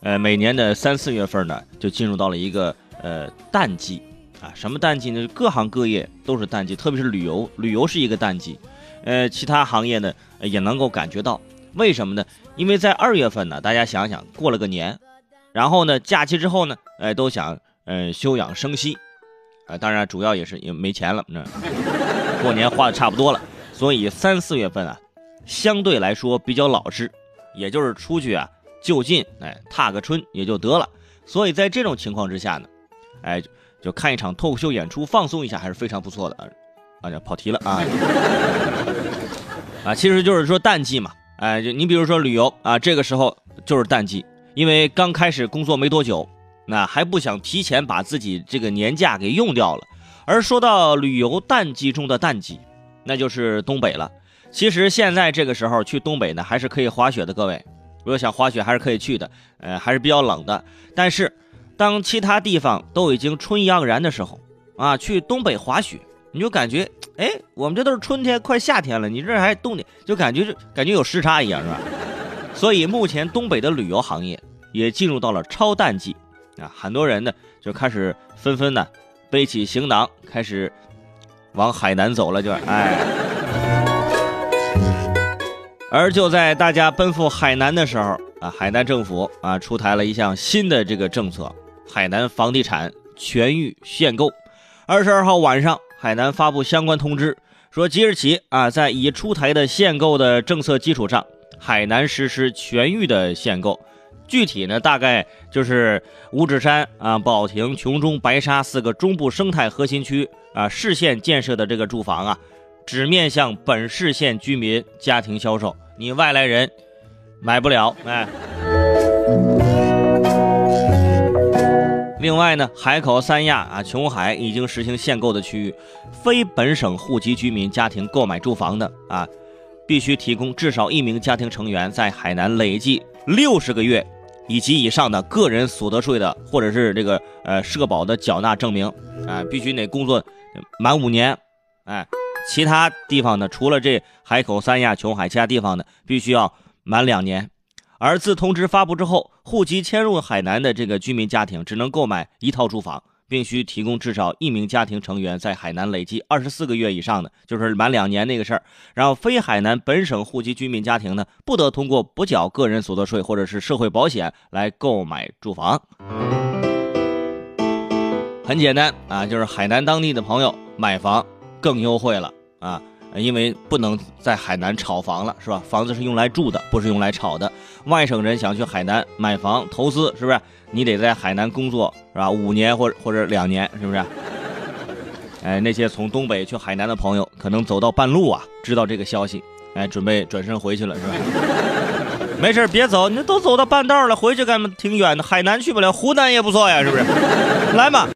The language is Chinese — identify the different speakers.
Speaker 1: 呃，每年的三四月份呢，就进入到了一个呃淡季啊。什么淡季呢？各行各业都是淡季，特别是旅游，旅游是一个淡季。呃，其他行业呢也能够感觉到，为什么呢？因为在二月份呢，大家想想过了个年，然后呢假期之后呢，哎，都想呃休养生息，啊，当然主要也是因为没钱了，那过年花的差不多了，所以三四月份啊，相对来说比较老实，也就是出去啊就近哎踏个春也就得了。所以在这种情况之下呢，哎，就看一场脱口秀演出放松一下还是非常不错的啊。啊，跑题了啊！啊，其实就是说淡季嘛，哎，就你比如说旅游啊，这个时候就是淡季，因为刚开始工作没多久，那还不想提前把自己这个年假给用掉了。而说到旅游淡季中的淡季，那就是东北了。其实现在这个时候去东北呢，还是可以滑雪的，各位，如果想滑雪还是可以去的，呃，还是比较冷的。但是当其他地方都已经春意盎然的时候，啊，去东北滑雪。你就感觉，哎，我们这都是春天，快夏天了，你这还冬天，就感觉就感觉有时差一样，是吧？所以目前东北的旅游行业也进入到了超淡季，啊，很多人呢就开始纷纷呢背起行囊，开始往海南走了，就哎。而就在大家奔赴海南的时候，啊，海南政府啊出台了一项新的这个政策，海南房地产全域限购。二十二号晚上。海南发布相关通知，说即日起啊，在已出台的限购的政策基础上，海南实施全域的限购。具体呢，大概就是五指山啊、保亭、琼中、白沙四个中部生态核心区啊，市县建设的这个住房啊，只面向本市县居民家庭销售，你外来人买不了，哎。另外呢，海口、三亚啊、琼海已经实行限购的区域，非本省户籍居民家庭购买住房的啊，必须提供至少一名家庭成员在海南累计六十个月以及以上的个人所得税的或者是这个呃社保的缴纳证明啊，必须得工作满五年，哎，其他地方呢，除了这海口、三亚、琼海，其他地方呢，必须要满两年。而自通知发布之后，户籍迁入海南的这个居民家庭只能购买一套住房，并需提供至少一名家庭成员在海南累计二十四个月以上的，就是满两年那个事儿。然后非海南本省户籍居民家庭呢，不得通过不缴个人所得税或者是社会保险来购买住房。很简单啊，就是海南当地的朋友买房更优惠了啊。因为不能在海南炒房了，是吧？房子是用来住的，不是用来炒的。外省人想去海南买房投资，是不是？你得在海南工作，是吧？五年或者或者两年，是不是？哎，那些从东北去海南的朋友，可能走到半路啊，知道这个消息，哎，准备转身回去了，是吧？没事别走，你都走到半道了，回去干嘛？挺远的，海南去不了，湖南也不错呀，是不是？来嘛。